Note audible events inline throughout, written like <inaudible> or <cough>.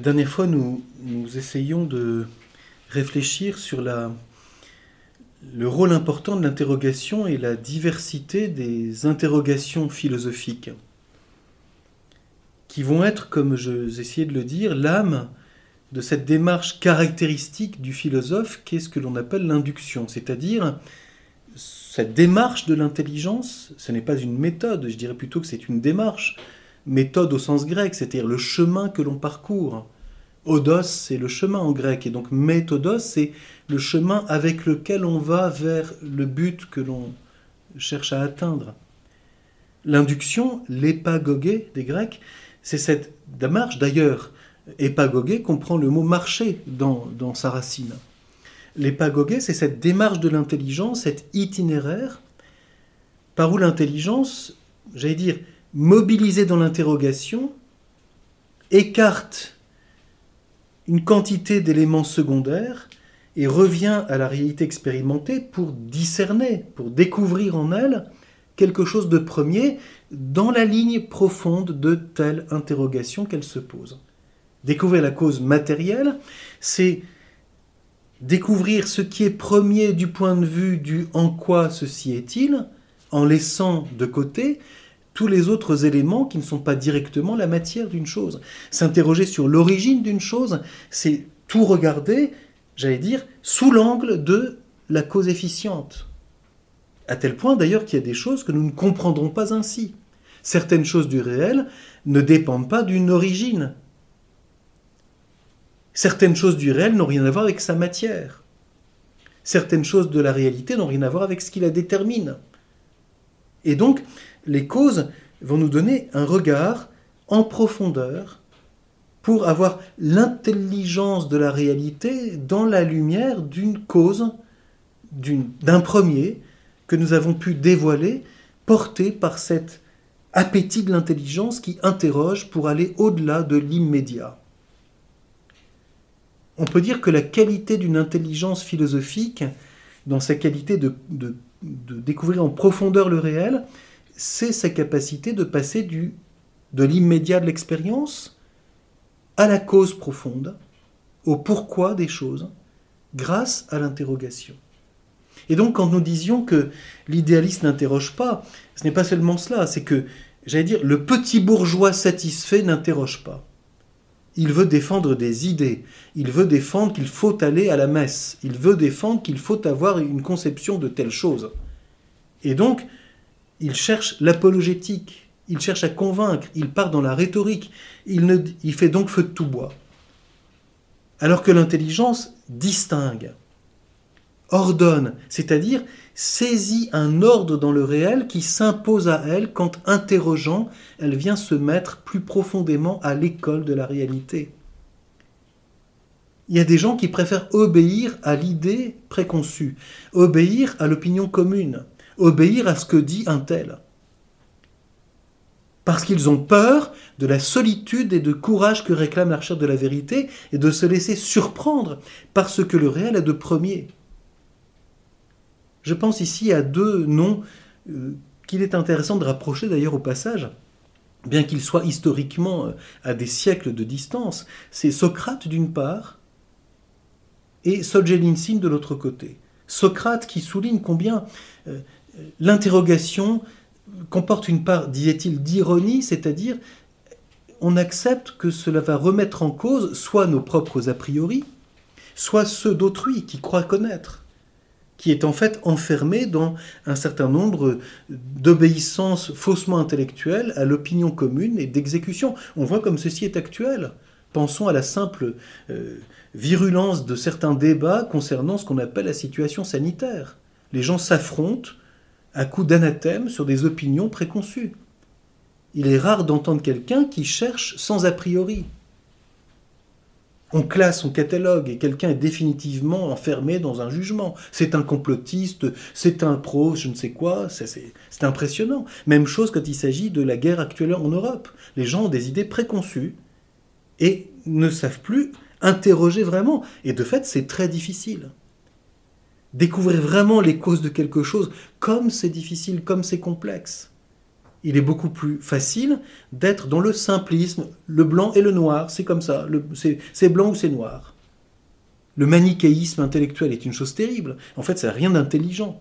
La dernière fois, nous, nous essayons de réfléchir sur le rôle important de l'interrogation et la diversité des interrogations philosophiques, qui vont être, comme j'essayais de le dire, l'âme de cette démarche caractéristique du philosophe qu'est ce que l'on appelle l'induction, c'est-à-dire cette démarche de l'intelligence, ce n'est pas une méthode, je dirais plutôt que c'est une démarche, méthode au sens grec, c'est-à-dire le chemin que l'on parcourt. Odos, c'est le chemin en grec, et donc méthodos, c'est le chemin avec lequel on va vers le but que l'on cherche à atteindre. L'induction, l'épagogé des Grecs, c'est cette démarche. D'ailleurs, épagogé comprend le mot marcher dans, dans sa racine. L'épagogé, c'est cette démarche de l'intelligence, cet itinéraire par où l'intelligence, j'allais dire, mobilisée dans l'interrogation, écarte une quantité d'éléments secondaires et revient à la réalité expérimentée pour discerner, pour découvrir en elle quelque chose de premier dans la ligne profonde de telle interrogation qu'elle se pose. Découvrir la cause matérielle, c'est découvrir ce qui est premier du point de vue du en quoi ceci est-il, en laissant de côté tous les autres éléments qui ne sont pas directement la matière d'une chose. S'interroger sur l'origine d'une chose, c'est tout regarder, j'allais dire, sous l'angle de la cause efficiente. À tel point d'ailleurs qu'il y a des choses que nous ne comprendrons pas ainsi. Certaines choses du réel ne dépendent pas d'une origine, Certaines choses du réel n'ont rien à voir avec sa matière. Certaines choses de la réalité n'ont rien à voir avec ce qui la détermine. Et donc, les causes vont nous donner un regard en profondeur pour avoir l'intelligence de la réalité dans la lumière d'une cause, d'un premier que nous avons pu dévoiler, porté par cet appétit de l'intelligence qui interroge pour aller au-delà de l'immédiat. On peut dire que la qualité d'une intelligence philosophique, dans sa qualité de, découvrir en profondeur le réel, c'est sa capacité de passer du, de l'immédiat de l'expérience à la cause profonde, au pourquoi des choses, grâce à l'interrogation. Et donc quand nous disions que l'idéaliste n'interroge pas, ce n'est pas seulement cela, c'est que, j'allais dire, le petit bourgeois satisfait n'interroge pas. Il veut défendre des idées. Il veut défendre qu'il faut aller à la messe. Il veut défendre qu'il faut avoir une conception de telle chose. Et donc, il cherche l'apologétique. Il cherche à convaincre. Il part dans la rhétorique. Il, ne, il fait donc feu de tout bois. Alors que l'intelligence distingue, ordonne, c'est-à-dire saisit un ordre dans le réel qui s'impose à elle quand, interrogeant, elle vient se mettre plus profondément à l'école de la réalité. Il y a des gens qui préfèrent obéir à l'idée préconçue, obéir à l'opinion commune, obéir à ce que dit un tel. Parce qu'ils ont peur de la solitude et de courage que réclame la recherche de la vérité et de se laisser surprendre par ce que le réel a de premier. Je pense ici à deux noms euh, qu'il est intéressant de rapprocher d'ailleurs au passage, bien qu'ils soient historiquement euh, à des siècles de distance. C'est Socrate d'une part et Solzhenitsyn de l'autre côté. Socrate qui souligne combien euh, l'interrogation comporte une part, disait-il, d'ironie, c'est-à-dire on accepte que cela va remettre en cause soit nos propres a priori, soit ceux d'autrui qui croient connaître qui est en fait enfermé dans un certain nombre d'obéissances faussement intellectuelles à l'opinion commune et d'exécution. On voit comme ceci est actuel. Pensons à la simple euh, virulence de certains débats concernant ce qu'on appelle la situation sanitaire. Les gens s'affrontent à coups d'anathème sur des opinions préconçues. Il est rare d'entendre quelqu'un qui cherche sans a priori on classe, on catalogue, et quelqu'un est définitivement enfermé dans un jugement. C'est un complotiste, c'est un pro, je ne sais quoi, c'est impressionnant. Même chose quand il s'agit de la guerre actuelle en Europe. Les gens ont des idées préconçues et ne savent plus interroger vraiment. Et de fait, c'est très difficile. Découvrir vraiment les causes de quelque chose, comme c'est difficile, comme c'est complexe. Il est beaucoup plus facile d'être dans le simplisme, le blanc et le noir, c'est comme ça, c'est blanc ou c'est noir. Le manichéisme intellectuel est une chose terrible. En fait, ça n'a rien d'intelligent.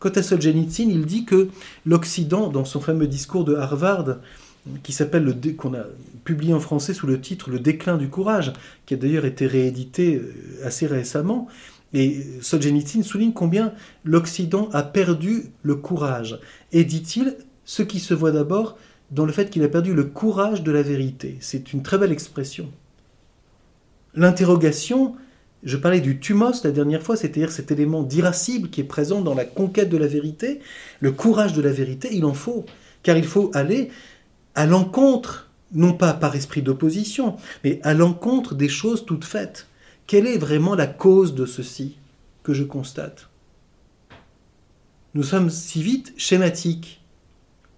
Quant à Solzhenitsyn, il dit que l'Occident, dans son fameux discours de Harvard, qui s'appelle qu'on a publié en français sous le titre Le déclin du courage, qui a d'ailleurs été réédité euh, assez récemment. Et Solzhenitsyn souligne combien l'Occident a perdu le courage. Et dit-il, ce qui se voit d'abord dans le fait qu'il a perdu le courage de la vérité. C'est une très belle expression. L'interrogation, je parlais du thumos la dernière fois, c'est-à-dire cet élément d'irascible qui est présent dans la conquête de la vérité. Le courage de la vérité, il en faut, car il faut aller à l'encontre, non pas par esprit d'opposition, mais à l'encontre des choses toutes faites. Quelle est vraiment la cause de ceci que je constate? Nous sommes si vite schématiques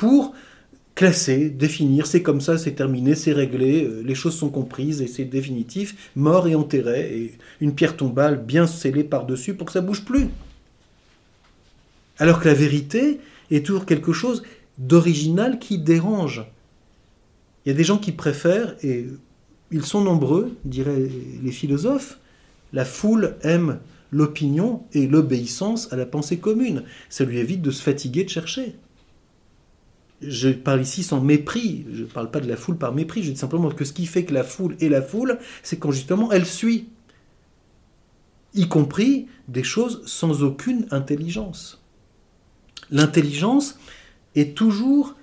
pour classer, définir, c'est comme ça, c'est terminé, c'est réglé, euh, les choses sont comprises et c'est définitif, mort et enterré, et une pierre tombale bien scellée par-dessus pour que ça bouge plus. Alors que la vérité est toujours quelque chose d'original qui dérange. Il y a des gens qui préfèrent, et ils sont nombreux, diraient les philosophes, la foule aime l'opinion et l'obéissance à la pensée commune. Ça lui évite de se fatiguer de chercher. Je parle ici sans mépris, je ne parle pas de la foule par mépris, je dis simplement que ce qui fait que la foule est la foule, c'est quand justement elle suit, y compris des choses sans aucune intelligence. L'intelligence est toujours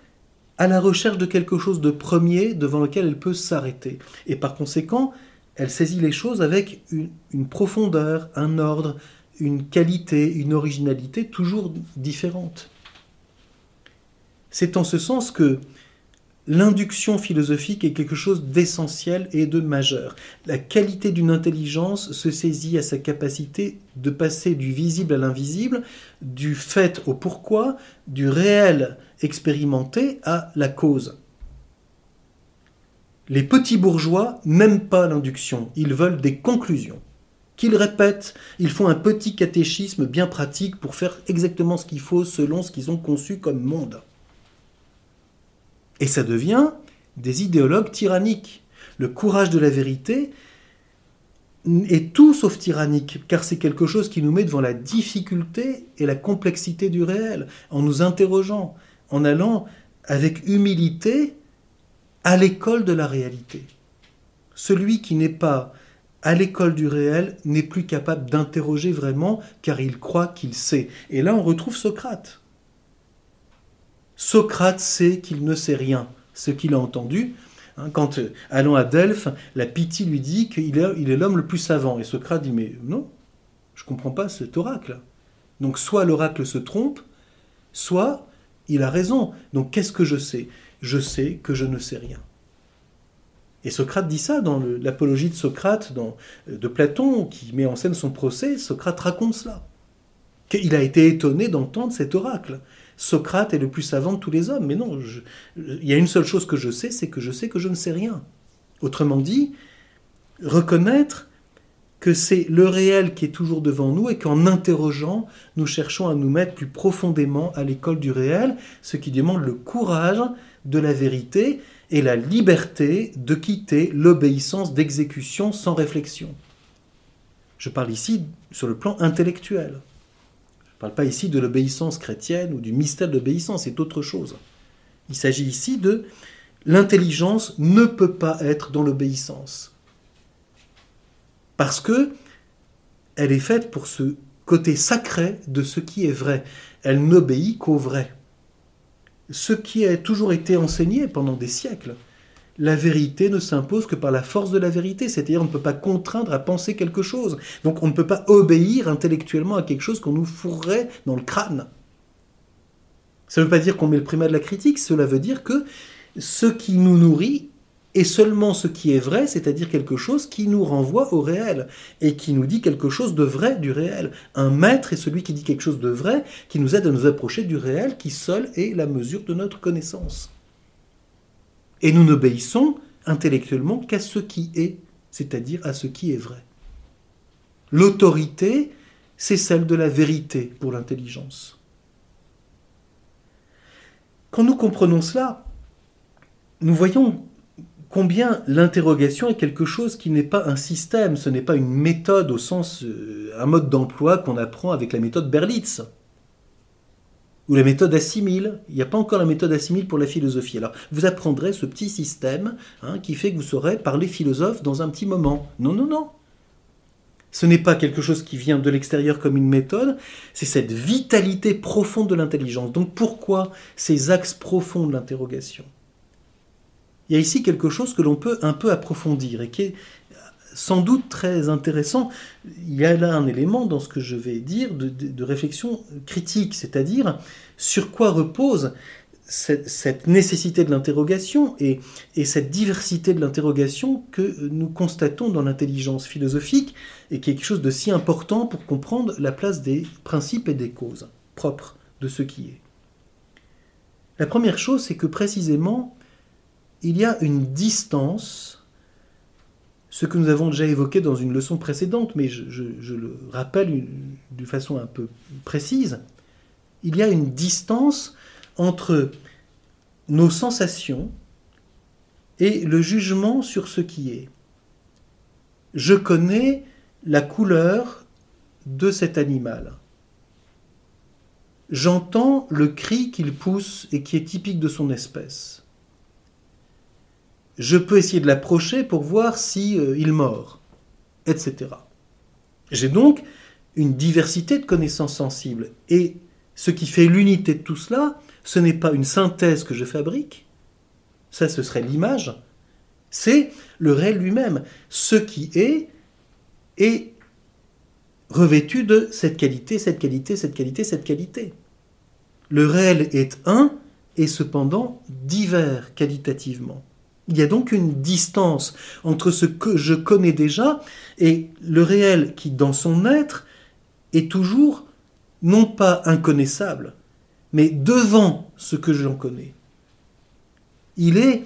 à la recherche de quelque chose de premier devant lequel elle peut s'arrêter. Et par conséquent, elle saisit les choses avec une, profondeur, un ordre, une qualité, une originalité toujours différente. C'est en ce sens que l'induction philosophique est quelque chose d'essentiel et de majeur. La qualité d'une intelligence se saisit à sa capacité de passer du visible à l'invisible, du fait au pourquoi, du réel expérimenté à la cause. Les petits bourgeois n'aiment pas l'induction, ils veulent des conclusions. Qu'ils répètent, ils font un petit catéchisme bien pratique pour faire exactement ce qu'il faut selon ce qu'ils ont conçu comme monde. Et ça devient des idéologues tyranniques. Le courage de la vérité est tout sauf tyrannique, car c'est quelque chose qui nous met devant la difficulté et la complexité du réel, en nous interrogeant, en allant avec humilité à l'école de la réalité. Celui qui n'est pas à l'école du réel n'est plus capable d'interroger vraiment car il croit qu'il sait. Et là on retrouve Socrate. Socrate sait qu'il ne sait rien, ce qu'il a entendu. Hein, quand, euh, allant à Delphes, la pitié lui dit qu'il est, l'homme le plus savant. Et Socrate dit Mais non, je ne comprends pas cet oracle. Donc soit l'oracle se trompe, soit il a raison. Donc qu'est-ce que je sais? Je sais que je ne sais rien. Et Socrate dit ça dans l'apologie de Socrate euh, de Platon, qui met en scène son procès. Socrate raconte cela. Qu'il a été étonné d'entendre cet oracle. Socrate est le plus savant de tous les hommes. Mais non, il y a une seule chose que je sais, c'est que je sais que je ne sais rien. Autrement dit, reconnaître que c'est le réel qui est toujours devant nous et qu'en interrogeant, nous cherchons à nous mettre plus profondément à l'école du réel, ce qui demande le courage de la vérité et la liberté de quitter l'obéissance d'exécution sans réflexion. Je parle ici sur le plan intellectuel. Je ne parle pas ici de l'obéissance chrétienne ou du mystère de l'obéissance, c'est autre chose. Il s'agit ici de l'intelligence ne peut pas être dans l'obéissance parce que elle est faite pour ce côté sacré de ce qui est vrai. Elle n'obéit qu'au vrai. Ce qui a toujours été enseigné pendant des siècles. La vérité ne s'impose que par la force de la vérité, c'est-à-dire on ne peut pas contraindre à penser quelque chose. Donc on ne peut pas obéir intellectuellement à quelque chose qu'on nous fourrait dans le crâne. Ça ne veut pas dire qu'on met le primat de la critique, cela veut dire que ce qui nous nourrit et seulement ce qui est vrai, c'est-à-dire quelque chose qui nous renvoie au réel et qui nous dit quelque chose de vrai du réel. Un maître est celui qui dit quelque chose de vrai, qui nous aide à nous approcher du réel, qui seul est la mesure de notre connaissance. Et nous n'obéissons intellectuellement qu'à ce qui est, c'est-à-dire à ce qui est vrai. L'autorité, c'est celle de la vérité pour l'intelligence. Quand nous comprenons cela, nous voyons combien l'interrogation est quelque chose qui n'est pas un système, ce n'est pas une méthode au sens, euh, un mode d'emploi qu'on apprend avec la méthode Berlitz ou la méthode assimile. Il n'y a pas encore la méthode assimile pour la philosophie. Alors, vous apprendrez ce petit système hein, qui fait que vous saurez parler philosophe dans un petit moment. Non, non, non. Ce n'est pas quelque chose qui vient de l'extérieur comme une méthode, c'est cette vitalité profonde de l'intelligence. Donc pourquoi ces axes profonds de l'interrogation? Il y a ici quelque chose que l'on peut un peu approfondir et qui est sans doute très intéressant. Il y a là un élément dans ce que je vais dire de, réflexion critique, c'est-à-dire sur quoi repose cette, nécessité de l'interrogation et, cette diversité de l'interrogation que nous constatons dans l'intelligence philosophique et qui est quelque chose de si important pour comprendre la place des principes et des causes propres de ce qui est. La première chose, c'est que précisément, il y a une distance ce que nous avons déjà évoqué dans une leçon précédente, mais je, le rappelle d'une façon un peu précise, il y a une distance entre nos sensations et le jugement sur ce qui est. Je connais la couleur de cet animal. J'entends le cri qu'il pousse et qui est typique de son espèce je peux essayer de l'approcher pour voir si euh, il mord, etc. J'ai donc une diversité de connaissances sensibles. Et ce qui fait l'unité de tout cela, ce n'est pas une synthèse que je fabrique, ça ce serait l'image, c'est le réel lui-même. Ce qui est est revêtu de cette qualité, cette qualité, cette qualité, cette qualité. Le réel est un et cependant divers qualitativement. Il y a donc une distance entre ce que je connais déjà et le réel qui, dans son être, est toujours non pas inconnaissable, mais devant ce que j'en connais. Il est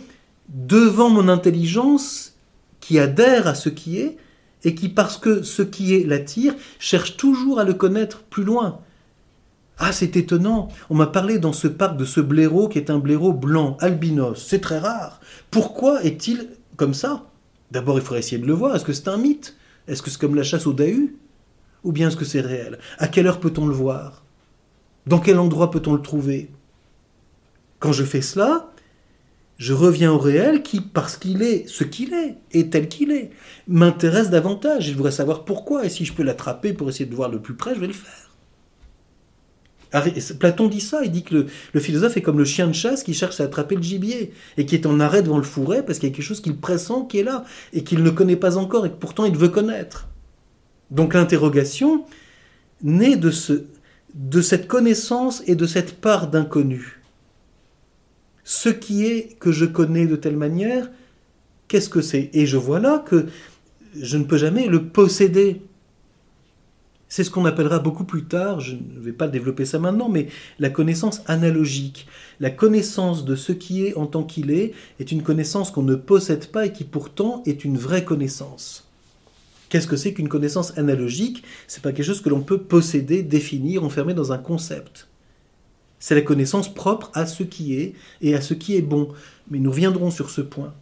devant mon intelligence qui adhère à ce qui est et qui, parce que ce qui est l'attire, cherche toujours à le connaître plus loin, ah, c'est étonnant. On m'a parlé dans ce parc de ce blaireau qui est un blaireau blanc, albinos. C'est très rare. Pourquoi est-il comme ça? D'abord, il faudrait essayer de le voir. Est-ce que c'est un mythe? Est-ce que c'est comme la chasse au Dahu Ou bien est-ce que c'est réel? À quelle heure peut-on le voir? Dans quel endroit peut-on le trouver? Quand je fais cela, je reviens au réel qui, parce qu'il est ce qu'il est, et tel qu'il est, m'intéresse davantage. Je voudrais savoir pourquoi, et si je peux l'attraper pour essayer de voir le plus près, je vais le faire. Platon dit ça, il dit que le, philosophe est comme le chien de chasse qui cherche à attraper le gibier et qui est en arrêt devant le fourret parce qu'il y a quelque chose qu'il pressent qui est là et qu'il ne connaît pas encore et que pourtant il veut connaître. Donc l'interrogation naît de cette connaissance et de cette part d'inconnu. Ce qui est que je connais de telle manière, qu'est-ce que c'est? Et je vois là que je ne peux jamais le posséder. C'est ce qu'on appellera beaucoup plus tard, je ne vais pas développer ça maintenant, mais la connaissance analogique. La connaissance de ce qui est en tant qu'il est est une connaissance qu'on ne possède pas et qui pourtant est une vraie connaissance. Qu'est-ce que c'est qu'une connaissance analogique? C'est pas quelque chose que l'on peut posséder, définir, enfermer dans un concept. C'est la connaissance propre à ce qui est et à ce qui est bon. Mais nous reviendrons sur ce point.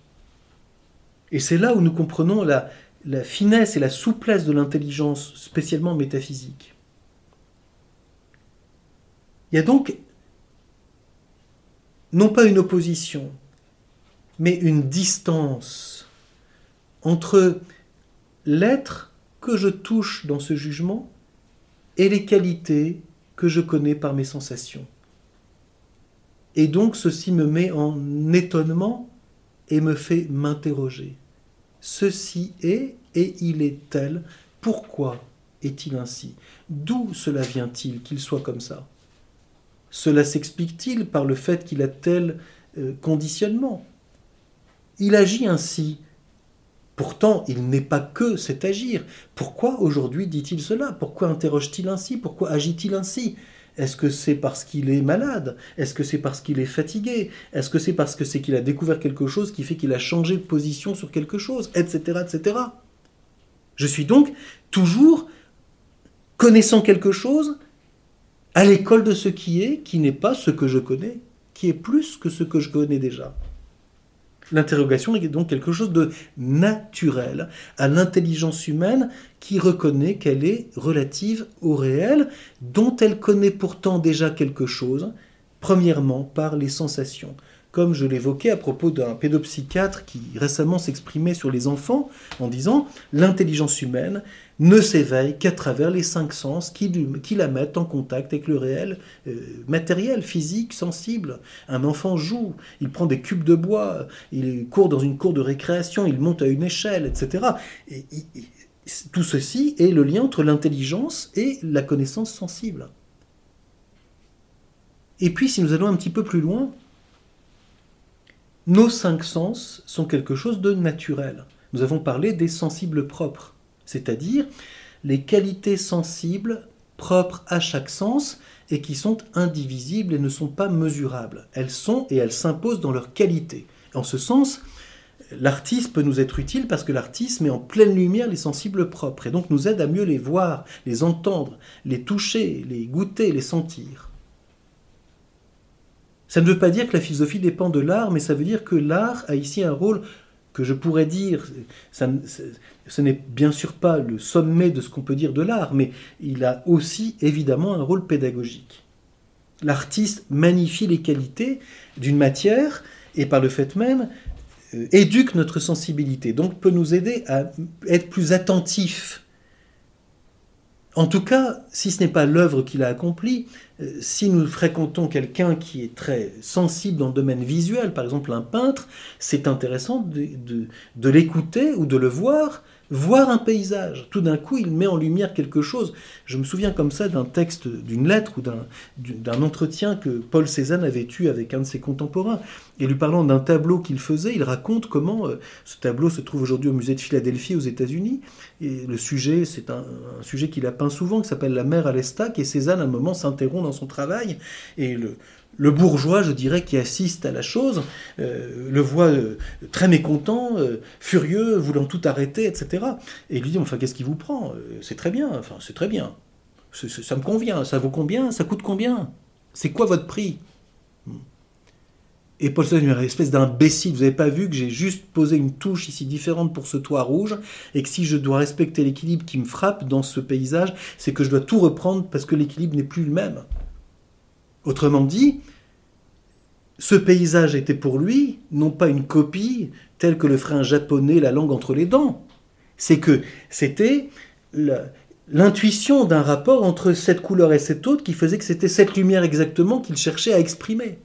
Et c'est là où nous comprenons la, la finesse et la souplesse de l'intelligence, spécialement métaphysique. Il y a donc non pas une opposition, mais une distance entre l'être que je touche dans ce jugement et les qualités que je connais par mes sensations. Et donc ceci me met en étonnement et me fait m'interroger ceci est et il est tel. Pourquoi est-il ainsi? D'où cela vient-il qu'il soit comme ça? Cela s'explique-t-il par le fait qu'il a tel euh, conditionnement? Il agit ainsi. Pourtant, il n'est pas que cet agir. Pourquoi aujourd'hui dit-il cela? Pourquoi interroge-t-il ainsi? Pourquoi agit-il ainsi? Est-ce que c'est parce qu'il est malade? Est-ce que c'est parce qu'il est fatigué? Est-ce que c'est parce que c'est qu'il a découvert quelque chose qui fait qu'il a changé de position sur quelque chose? Etc. etc. Je suis donc toujours connaissant quelque chose à l'école de ce qui est, qui n'est pas ce que je connais, qui est plus que ce que je connais déjà. L'interrogation est donc quelque chose de naturel à l'intelligence humaine qui reconnaît qu'elle est relative au réel, dont elle connaît pourtant déjà quelque chose, premièrement par les sensations comme je l'évoquais à propos d'un pédopsychiatre qui récemment s'exprimait sur les enfants en disant l'intelligence humaine ne s'éveille qu'à travers les cinq sens qui, la mettent en contact avec le réel euh, matériel, physique, sensible. Un enfant joue, il prend des cubes de bois, il court dans une cour de récréation, il monte à une échelle, etc. et, tout ceci est le lien entre l'intelligence et la connaissance sensible. Et puis, si nous allons un petit peu plus loin, nos cinq sens sont quelque chose de naturel. Nous avons parlé des sensibles propres, c'est-à-dire les qualités sensibles propres à chaque sens et qui sont indivisibles et ne sont pas mesurables. Elles sont et elles s'imposent dans leur qualité. En ce sens, l'artiste peut nous être utile parce que l'artiste met en pleine lumière les sensibles propres et donc nous aide à mieux les voir, les entendre, les toucher, les goûter, les sentir. Ça ne veut pas dire que la philosophie dépend de l'art, mais ça veut dire que l'art a ici un rôle que je pourrais dire, ce n'est bien sûr pas le sommet de ce qu'on peut dire de l'art, mais il a aussi évidemment un rôle pédagogique. L'artiste magnifie les qualités d'une matière et par le fait même euh, éduque notre sensibilité, donc peut nous aider à être plus attentifs en tout cas, si ce n'est pas l'œuvre qu'il a accomplie, euh, si nous fréquentons quelqu'un qui est très sensible dans le domaine visuel, par exemple un peintre, c'est intéressant de l'écouter ou de le voir voir un paysage. Tout d'un coup, il met en lumière quelque chose. Je me souviens comme ça d'un texte, d'une lettre ou d'un entretien que Paul Cézanne avait eu avec un de ses contemporains. Et lui parlant d'un tableau qu'il faisait, il raconte comment euh, ce tableau se trouve aujourd'hui au musée de Philadelphie aux États-Unis. Et le sujet, c'est un, sujet qu'il a peint souvent, qui s'appelle La mer à l'estac. Et Cézanne, à un moment, s'interrompt dans son travail. Et le, le bourgeois, je dirais, qui assiste à la chose, euh, le voit euh, très mécontent, euh, furieux, voulant tout arrêter, etc. Et il lui dit, enfin, qu'est-ce qui vous prend? C'est très bien, enfin, c'est très bien. ça me convient, ça vaut combien? Ça coûte combien? C'est quoi votre prix? Et Paul Cézanne, une espèce d'imbécile, vous n'avez pas vu que j'ai juste posé une touche ici différente pour ce toit rouge, et que si je dois respecter l'équilibre qui me frappe dans ce paysage, c'est que je dois tout reprendre parce que l'équilibre n'est plus le même. Autrement dit, ce paysage était pour lui non pas une copie telle que le ferait un japonais la langue entre les dents, c'est que c'était l'intuition d'un rapport entre cette couleur et cette autre qui faisait que c'était cette lumière exactement qu'il cherchait à exprimer.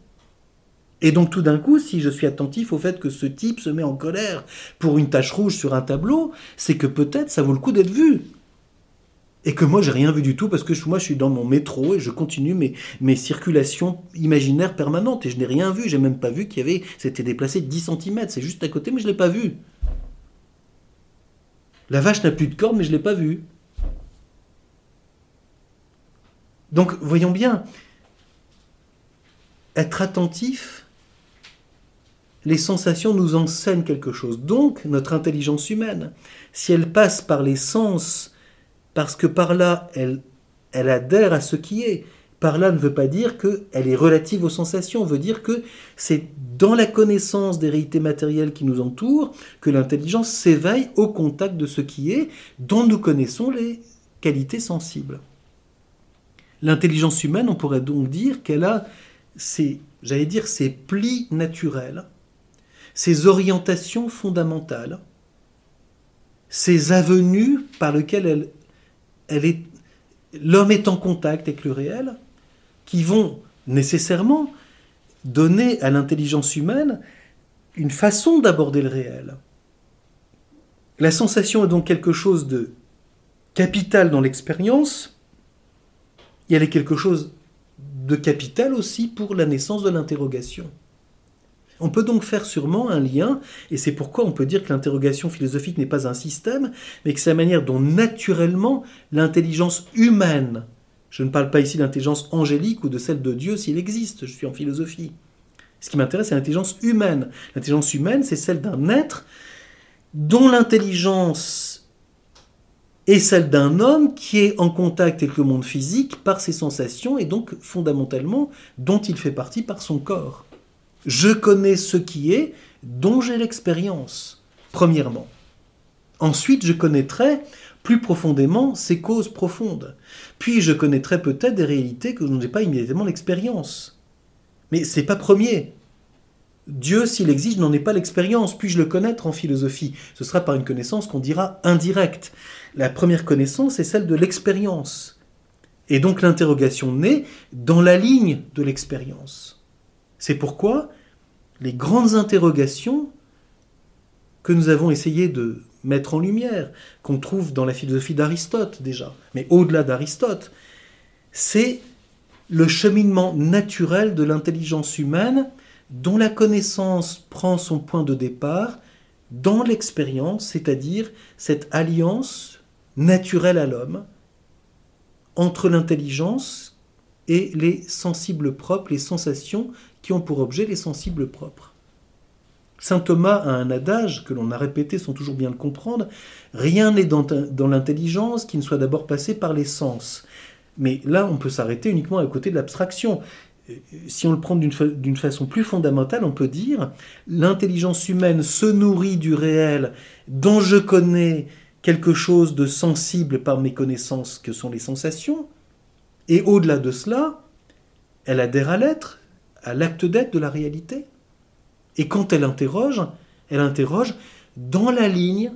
Et donc tout d'un coup, si je suis attentif au fait que ce type se met en colère pour une tache rouge sur un tableau, c'est que peut-être ça vaut le coup d'être vu et que moi j'ai rien vu du tout parce que moi je suis dans mon métro et je continue mes, circulations imaginaires permanentes et je n'ai rien vu, j'ai même pas vu qu'il y avait, c'était déplacé de 10 cm, c'est juste à côté mais je l'ai pas vu. La vache n'a plus de cornes mais je l'ai pas vue. Donc voyons bien, être attentif, les sensations nous enseignent quelque chose. Donc notre intelligence humaine, si elle passe par les sens, parce que par là, elle, adhère à ce qui est. Par là ne veut pas dire qu'elle est relative aux sensations, veut dire que c'est dans la connaissance des réalités matérielles qui nous entourent que l'intelligence s'éveille au contact de ce qui est, dont nous connaissons les qualités sensibles. L'intelligence humaine, on pourrait donc dire qu'elle a ses, j'allais dire, ses plis naturels, ses orientations fondamentales, ses avenues par lesquelles elle l'homme est en contact avec le réel, qui vont nécessairement donner à l'intelligence humaine une façon d'aborder le réel. La sensation est donc quelque chose de capital dans l'expérience, et elle est quelque chose de capital aussi pour la naissance de l'interrogation. On peut donc faire sûrement un lien, et c'est pourquoi on peut dire que l'interrogation philosophique n'est pas un système, mais que c'est la manière dont naturellement l'intelligence humaine, je ne parle pas ici d'intelligence angélique ou de celle de Dieu s'il existe, je suis en philosophie. Ce qui m'intéresse, c'est l'intelligence humaine. L'intelligence humaine, c'est celle d'un être dont l'intelligence est celle d'un homme qui est en contact avec le monde physique par ses sensations et donc fondamentalement dont il fait partie par son corps. Je connais ce qui est, dont j'ai l'expérience, premièrement. Ensuite, je connaîtrai plus profondément ses causes profondes. Puis je connaîtrai peut-être des réalités que je n'ai pas immédiatement l'expérience. Mais c'est pas premier. Dieu, s'il existe, n'en est pas l'expérience. Puis-je le connaître en philosophie? Ce sera par une connaissance qu'on dira indirecte. La première connaissance est celle de l'expérience. Et donc l'interrogation naît dans la ligne de l'expérience. C'est pourquoi les grandes interrogations que nous avons essayé de mettre en lumière, qu'on trouve dans la philosophie d'Aristote déjà, mais au-delà d'Aristote, c'est le cheminement naturel de l'intelligence humaine dont la connaissance prend son point de départ dans l'expérience, c'est-à-dire cette alliance naturelle à l'homme entre l'intelligence et les sensibles propres, les sensations ont pour objet les sensibles propres. Saint Thomas a un adage que l'on a répété sans toujours bien le comprendre, rien n'est dans, l'intelligence qui ne soit d'abord passé par les sens. Mais là, on peut s'arrêter uniquement à côté de l'abstraction. Si on le prend d'une façon plus fondamentale, on peut dire l'intelligence humaine se nourrit du réel dont je connais quelque chose de sensible par mes connaissances que sont les sensations, et au-delà de cela, elle adhère à l'être, à l'acte d'être de la réalité. Et quand elle interroge, elle interroge dans la ligne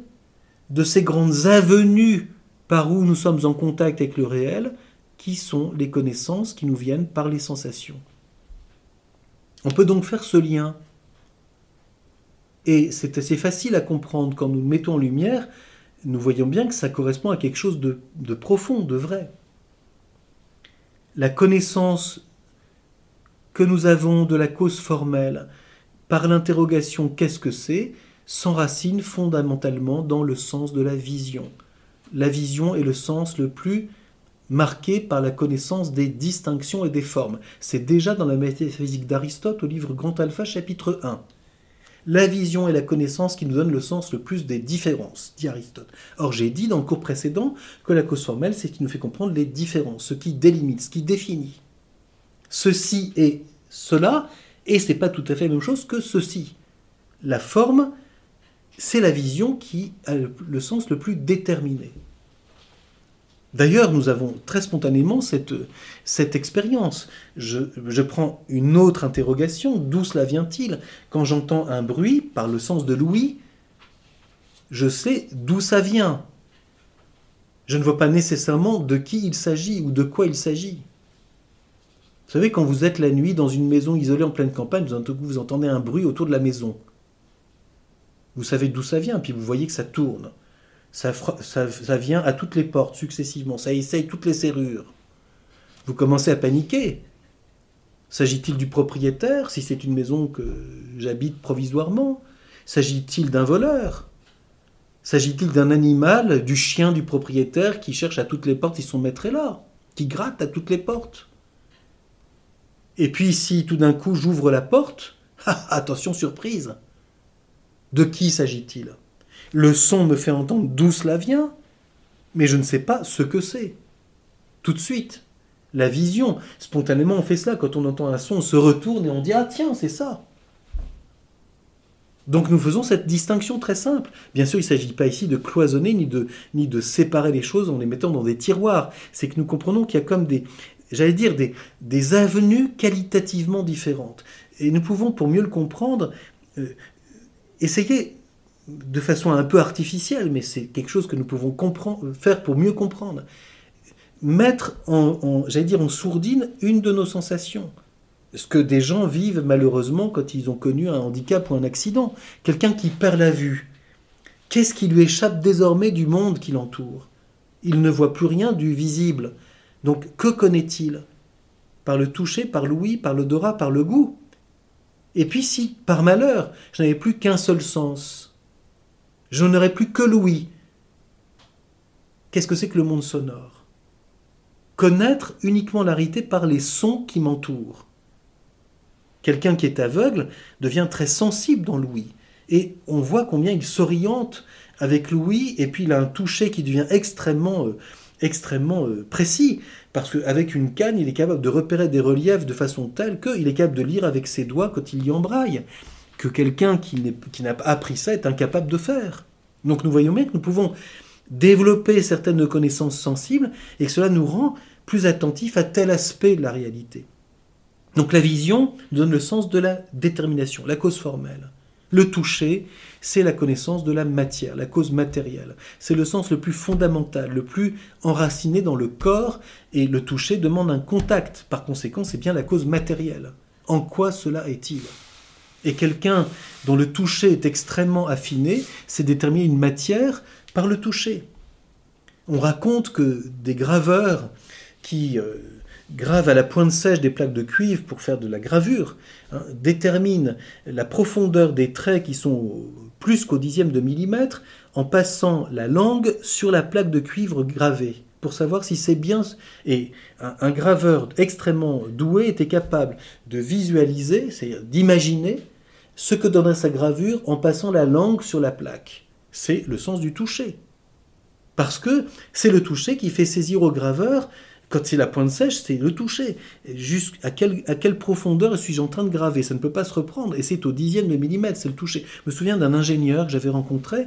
de ces grandes avenues par où nous sommes en contact avec le réel, qui sont les connaissances qui nous viennent par les sensations. On peut donc faire ce lien. Et c'est assez facile à comprendre quand nous le mettons en lumière, nous voyons bien que ça correspond à quelque chose de, de profond, de vrai. La connaissance que nous avons de la cause formelle, par l'interrogation qu'est-ce que c'est, s'enracine fondamentalement dans le sens de la vision. La vision est le sens le plus marqué par la connaissance des distinctions et des formes. C'est déjà dans la métaphysique d'Aristote au livre Grand Alpha chapitre 1. La vision est la connaissance qui nous donne le sens le plus des différences, dit Aristote. Or, j'ai dit dans le cours précédent que la cause formelle, c'est ce qui nous fait comprendre les différences, ce qui délimite, ce qui définit. Ceci et cela, et c'est pas tout à fait la même chose que ceci. La forme, c'est la vision qui a le sens le plus déterminé. D'ailleurs, nous avons très spontanément cette, expérience. Je, je, prends une autre interrogation. D'où cela vient-il? Quand j'entends un bruit, par le sens de l'ouïe, je sais d'où ça vient. Je ne vois pas nécessairement de qui il s'agit ou de quoi il s'agit. Vous savez, quand vous êtes la nuit dans une maison isolée en pleine campagne, vous entendez un bruit autour de la maison. Vous savez d'où ça vient, puis vous voyez que ça tourne. Ça, vient à toutes les portes successivement, ça essaye toutes les serrures. Vous commencez à paniquer. S'agit-il du propriétaire, si c'est une maison que j'habite provisoirement? S'agit-il d'un voleur? S'agit-il d'un animal, du chien du propriétaire qui cherche à toutes les portes son maître est là, qui gratte à toutes les portes? Et puis si tout d'un coup j'ouvre la porte, <laughs> attention surprise. De qui s'agit-il? Le son me fait entendre d'où cela vient, mais je ne sais pas ce que c'est. Tout de suite. La vision, spontanément on fait cela, quand on entend un son, on se retourne et on dit Ah tiens, c'est ça. Donc nous faisons cette distinction très simple. Bien sûr, il ne s'agit pas ici de cloisonner ni de, ni de séparer les choses en les mettant dans des tiroirs. C'est que nous comprenons qu'il y a comme des, j'allais dire, des, avenues qualitativement différentes. Et nous pouvons, pour mieux le comprendre, euh, essayer de façon un peu artificielle, mais c'est quelque chose que nous pouvons faire pour mieux comprendre, mettre en, j'allais dire, en sourdine une de nos sensations. Ce que des gens vivent malheureusement quand ils ont connu un handicap ou un accident. Quelqu'un qui perd la vue. Qu'est-ce qui lui échappe désormais du monde qui l'entoure? Il ne voit plus rien du visible. Donc que connaît-il? Par le toucher, par l'ouïe, par l'odorat, par le goût? Et puis si, par malheur, je n'avais plus qu'un seul sens, je n'aurais plus que l'ouïe, qu'est-ce que c'est que le monde sonore? Connaître uniquement la réalité par les sons qui m'entourent. Quelqu'un qui est aveugle devient très sensible dans l'ouïe. Et on voit combien il s'oriente avec l'ouïe, et puis il a un toucher qui devient extrêmement euh, extrêmement euh, précis, parce qu'avec une canne, il est capable de repérer des reliefs de façon telle qu'il est capable de lire avec ses doigts quand il y embraille, que quelqu'un qui n'a pas appris ça est incapable de faire. Donc nous voyons bien que nous pouvons développer certaines connaissances sensibles et que cela nous rend plus attentifs à tel aspect de la réalité. Donc la vision donne le sens de la détermination, la cause formelle. Le toucher, c'est la connaissance de la matière, la cause matérielle. C'est le sens le plus fondamental, le plus enraciné dans le corps, et le toucher demande un contact. Par conséquent, c'est bien la cause matérielle. En quoi cela est-il? Et quelqu'un dont le toucher est extrêmement affiné, c'est déterminer une matière par le toucher. On raconte que des graveurs qui gravent à la pointe sèche des plaques de cuivre pour faire de la gravure hein, déterminent la profondeur des traits qui sont plus qu'au dixième de millimètre en passant la langue sur la plaque de cuivre gravée pour savoir si c'est bien. Et un, graveur extrêmement doué était capable de visualiser, c'est-à-dire d'imaginer ce que donnerait sa gravure en passant la langue sur la plaque. C'est le sens du toucher. Parce que c'est le toucher qui fait saisir au graveur quand c'est la pointe sèche, c'est le toucher. Jusqu'à quelle, à quelle profondeur suis-je en train de graver? Ça ne peut pas se reprendre. Et c'est au dixième de millimètre, c'est le toucher. Je me souviens d'un ingénieur que j'avais rencontré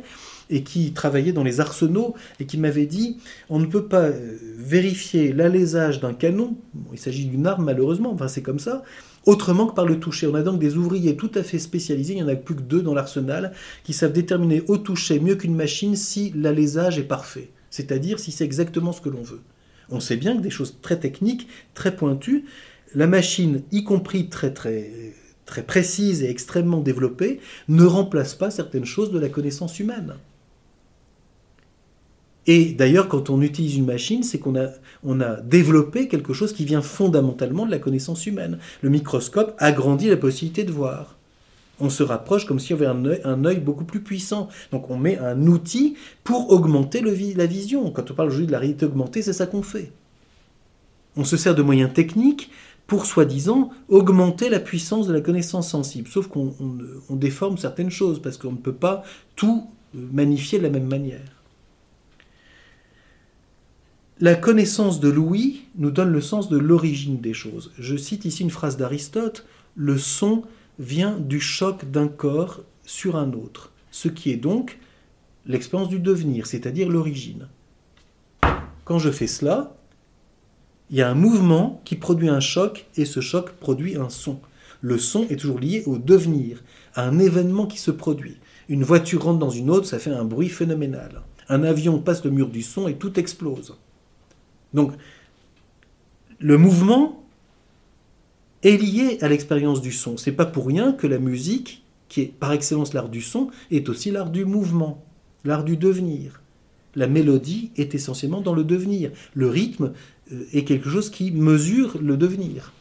et qui travaillait dans les arsenaux et qui m'avait dit on ne peut pas euh, vérifier l'alésage d'un canon, il s'agit d'une arme malheureusement, enfin c'est comme ça, autrement que par le toucher. On a donc des ouvriers tout à fait spécialisés, il n'y en a plus que deux dans l'arsenal, qui savent déterminer au toucher mieux qu'une machine si l'alésage est parfait, c'est-à-dire si c'est exactement ce que l'on veut. On sait bien que des choses très techniques, très pointues, la machine, y compris très précise et extrêmement développée, ne remplace pas certaines choses de la connaissance humaine. Et d'ailleurs, quand on utilise une machine, c'est qu'on a, on a développé quelque chose qui vient fondamentalement de la connaissance humaine. Le microscope agrandit la possibilité de voir on se rapproche comme si on avait un œil, beaucoup plus puissant. Donc on met un outil pour augmenter la vision. Quand on parle aujourd'hui de la réalité augmentée, c'est ça qu'on fait. On se sert de moyens techniques pour, soi-disant, augmenter la puissance de la connaissance sensible. Sauf qu'on déforme certaines choses, parce qu'on ne peut pas tout euh, magnifier de la même manière. La connaissance de l'ouïe nous donne le sens de l'origine des choses. Je cite ici une phrase d'Aristote, le son vient du choc d'un corps sur un autre, ce qui est donc l'expérience du devenir, c'est-à-dire l'origine. Quand je fais cela, il y a un mouvement qui produit un choc et ce choc produit un son. Le son est toujours lié au devenir, à un événement qui se produit. Une voiture rentre dans une autre, ça fait un bruit phénoménal. Un avion passe le mur du son et tout explose. Donc, le mouvement est lié à l'expérience du son. C'est pas pour rien que la musique, qui est par excellence l'art du son, est aussi l'art du mouvement, l'art du devenir. La mélodie est essentiellement dans le devenir. Le rythme euh, est quelque chose qui mesure le devenir,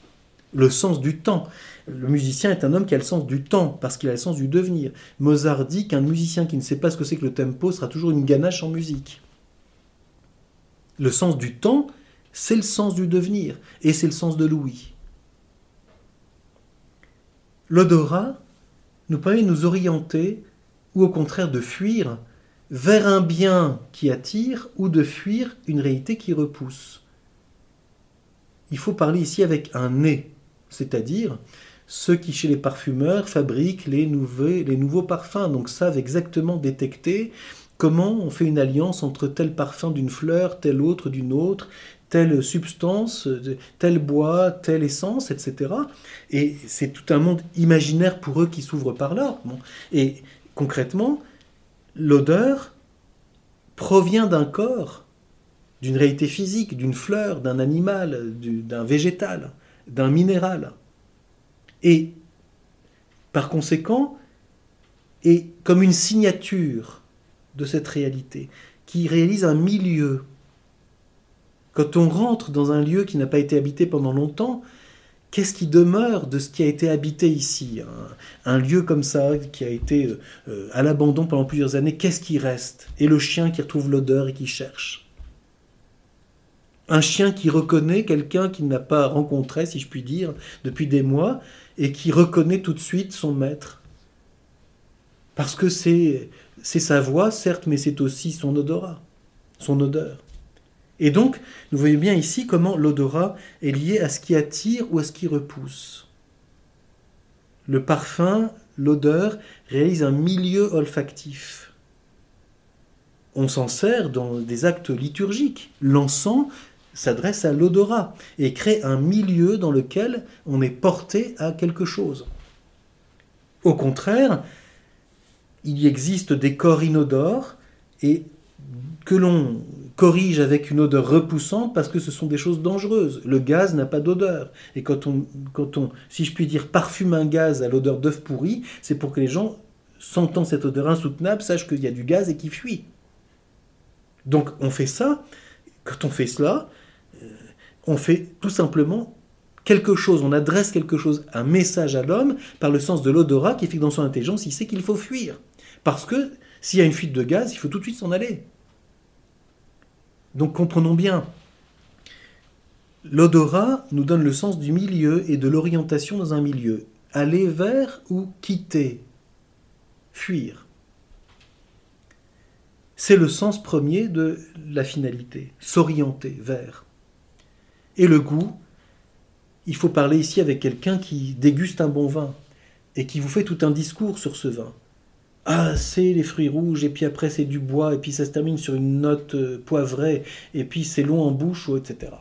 le sens du temps. Le musicien est un homme qui a le sens du temps parce qu'il a le sens du devenir. Mozart dit qu'un musicien qui ne sait pas ce que c'est que le tempo sera toujours une ganache en musique. Le sens du temps, c'est le sens du devenir et c'est le sens de l'ouïe. L'odorat nous permet de nous orienter ou au contraire de fuir vers un bien qui attire ou de fuir une réalité qui repousse. Il faut parler ici avec un nez, c'est-à-dire ceux qui chez les parfumeurs fabriquent les nouveaux, parfums, donc savent exactement détecter comment on fait une alliance entre tel parfum d'une fleur, tel autre d'une autre, telle substance, tel bois, telle essence, etc. Et c'est tout un monde imaginaire pour eux qui s'ouvre par là. Et concrètement, l'odeur provient d'un corps, d'une réalité physique, d'une fleur, d'un animal, d'un végétal, d'un minéral. Et par conséquent, est comme une signature de cette réalité qui réalise un milieu quand on rentre dans un lieu qui n'a pas été habité pendant longtemps, qu'est-ce qui demeure de ce qui a été habité ici? Un, lieu comme ça, qui a été euh, à l'abandon pendant plusieurs années, qu'est-ce qui reste? Et le chien qui retrouve l'odeur et qui cherche? Un chien qui reconnaît quelqu'un qu'il n'a pas rencontré, si je puis dire, depuis des mois, et qui reconnaît tout de suite son maître? Parce que c'est sa voix, certes, mais c'est aussi son odorat, son odeur. Et donc, nous voyons bien ici comment l'odorat est lié à ce qui attire ou à ce qui repousse. Le parfum, l'odeur, réalise un milieu olfactif. On s'en sert dans des actes liturgiques. L'encens s'adresse à l'odorat et crée un milieu dans lequel on est porté à quelque chose. Au contraire, il existe des corps inodores et que l'on corrige avec une odeur repoussante parce que ce sont des choses dangereuses. Le gaz n'a pas d'odeur. Et quand on, quand on, si je puis dire, parfume un gaz à l'odeur d'œuf pourri, c'est pour que les gens, sentant cette odeur insoutenable, sachent qu'il y a du gaz et qu'ils fuient. Donc on fait ça. Quand on fait cela, euh, on fait tout simplement quelque chose, on adresse quelque chose, un message à l'homme par le sens de l'odorat qui fait que dans son intelligence, il sait qu'il faut fuir. Parce que s'il y a une fuite de gaz, il faut tout de suite s'en aller. Donc comprenons bien, l'odorat nous donne le sens du milieu et de l'orientation dans un milieu. Aller vers ou quitter, fuir. C'est le sens premier de la finalité, s'orienter vers. Et le goût, il faut parler ici avec quelqu'un qui déguste un bon vin et qui vous fait tout un discours sur ce vin. Ah, c'est les fruits rouges, et puis après c'est du bois, et puis ça se termine sur une note euh, poivrée, et puis c'est long en bouche, etc.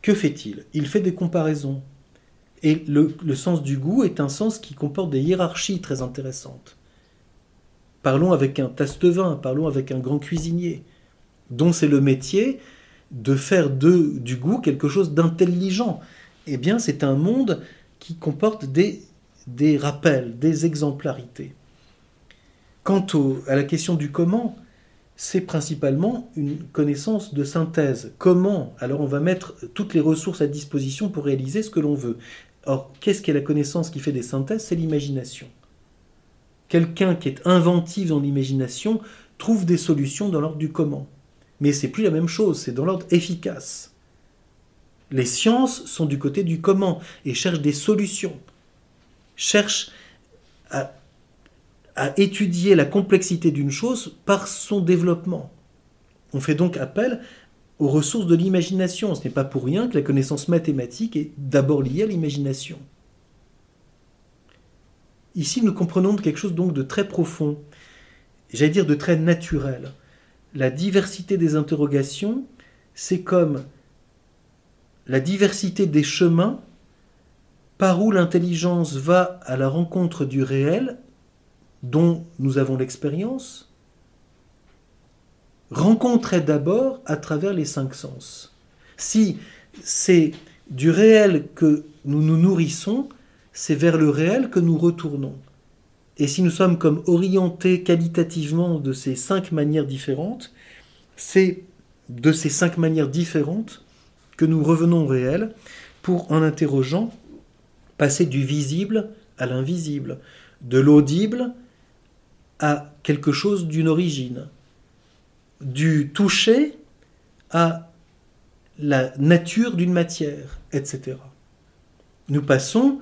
Que fait-il? Il fait des comparaisons. Et le, sens du goût est un sens qui comporte des hiérarchies très intéressantes. Parlons avec un taste-vin, parlons avec un grand cuisinier, dont c'est le métier de faire du goût quelque chose d'intelligent. Eh bien, c'est un monde qui comporte des rappels, des exemplarités. Quant à la question du comment, c'est principalement une connaissance de synthèse. Comment? Alors on va mettre toutes les ressources à disposition pour réaliser ce que l'on veut. Or, qu'est-ce qu'est la connaissance qui fait des synthèses? C'est l'imagination. Quelqu'un qui est inventif dans l'imagination trouve des solutions dans l'ordre du comment. Mais c'est plus la même chose, c'est dans l'ordre efficace. Les sciences sont du côté du comment et cherchent des solutions, cherchent à à étudier la complexité d'une chose par son développement. On fait donc appel aux ressources de l'imagination. Ce n'est pas pour rien que la connaissance mathématique est d'abord liée à l'imagination. Ici, nous comprenons quelque chose donc de très profond, j'allais dire de très naturel. La diversité des interrogations, c'est comme la diversité des chemins par où l'intelligence va à la rencontre du réel dont nous avons l'expérience, rencontrait d'abord à travers les cinq sens. Si c'est du réel que nous nous nourrissons, c'est vers le réel que nous retournons. Et si nous sommes comme orientés qualitativement de ces cinq manières différentes, c'est de ces cinq manières différentes que nous revenons au réel pour, en interrogeant, passer du visible à l'invisible, de l'audible à quelque chose d'une origine, du toucher à la nature d'une matière, etc. Nous passons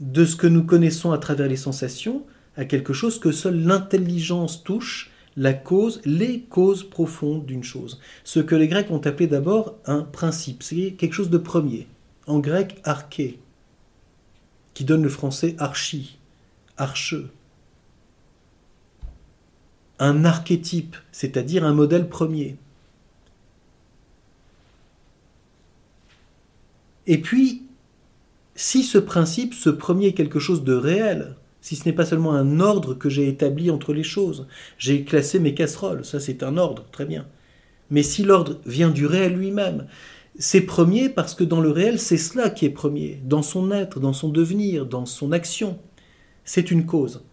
de ce que nous connaissons à travers les sensations à quelque chose que seule l'intelligence touche, la cause, les causes profondes d'une chose. Ce que les Grecs ont appelé d'abord un principe, c'est quelque chose de premier. En grec, arché, qui donne le français archi, archeux un archétype, c'est-à-dire un modèle premier. Et puis, si ce principe, ce premier est quelque chose de réel, si ce n'est pas seulement un ordre que j'ai établi entre les choses, j'ai classé mes casseroles, ça c'est un ordre, très bien. Mais si l'ordre vient du réel lui-même, c'est premier parce que dans le réel, c'est cela qui est premier, dans son être, dans son devenir, dans son action. C'est une cause.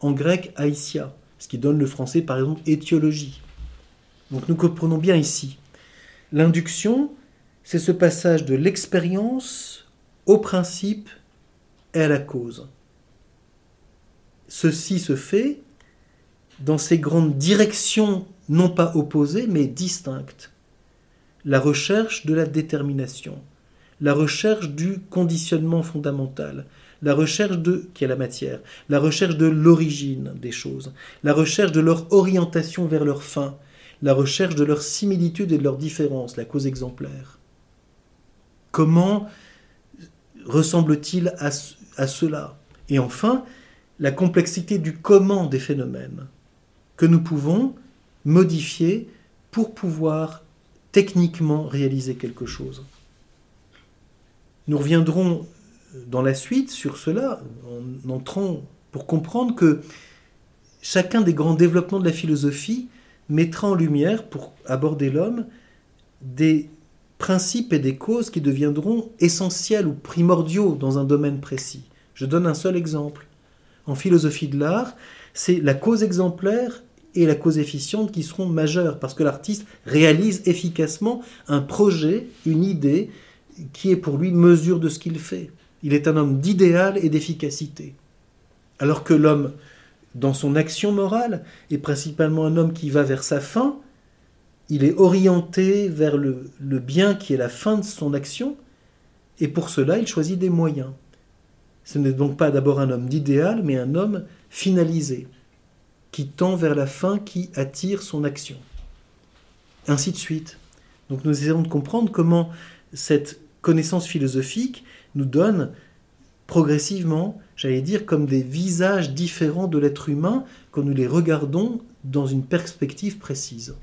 En grec, aïsia ce qui donne le français par exemple étiologie. Donc nous comprenons bien ici. L'induction, c'est ce passage de l'expérience au principe et à la cause. Ceci se fait dans ces grandes directions non pas opposées mais distinctes. La recherche de la détermination, la recherche du conditionnement fondamental, la recherche de, qui est la matière, la recherche de l'origine des choses, la recherche de leur orientation vers leur fin, la recherche de leur similitude et de leur différence, la cause exemplaire. Comment ressemble-t-il à, à cela? Et enfin, la complexité du comment des phénomènes que nous pouvons modifier pour pouvoir techniquement réaliser quelque chose. Nous reviendrons dans la suite sur cela en entrant pour comprendre que chacun des grands développements de la philosophie mettra en lumière, pour aborder l'homme, des principes et des causes qui deviendront essentiels ou primordiaux dans un domaine précis. Je donne un seul exemple. En philosophie de l'art, c'est la cause exemplaire et la cause efficiente qui seront majeures, parce que l'artiste réalise efficacement un projet, une idée, qui est pour lui mesure de ce qu'il fait. Il est un homme d'idéal et d'efficacité. Alors que l'homme, dans son action morale, est principalement un homme qui va vers sa fin, il est orienté vers le, bien qui est la fin de son action, et pour cela il choisit des moyens. Ce n'est donc pas d'abord un homme d'idéal, mais un homme finalisé qui tend vers la fin qui attire son action. Ainsi de suite. Donc nous essayons de comprendre comment cette connaissance philosophique nous donne progressivement, j'allais dire, comme des visages différents de l'être humain quand nous les regardons dans une perspective précise.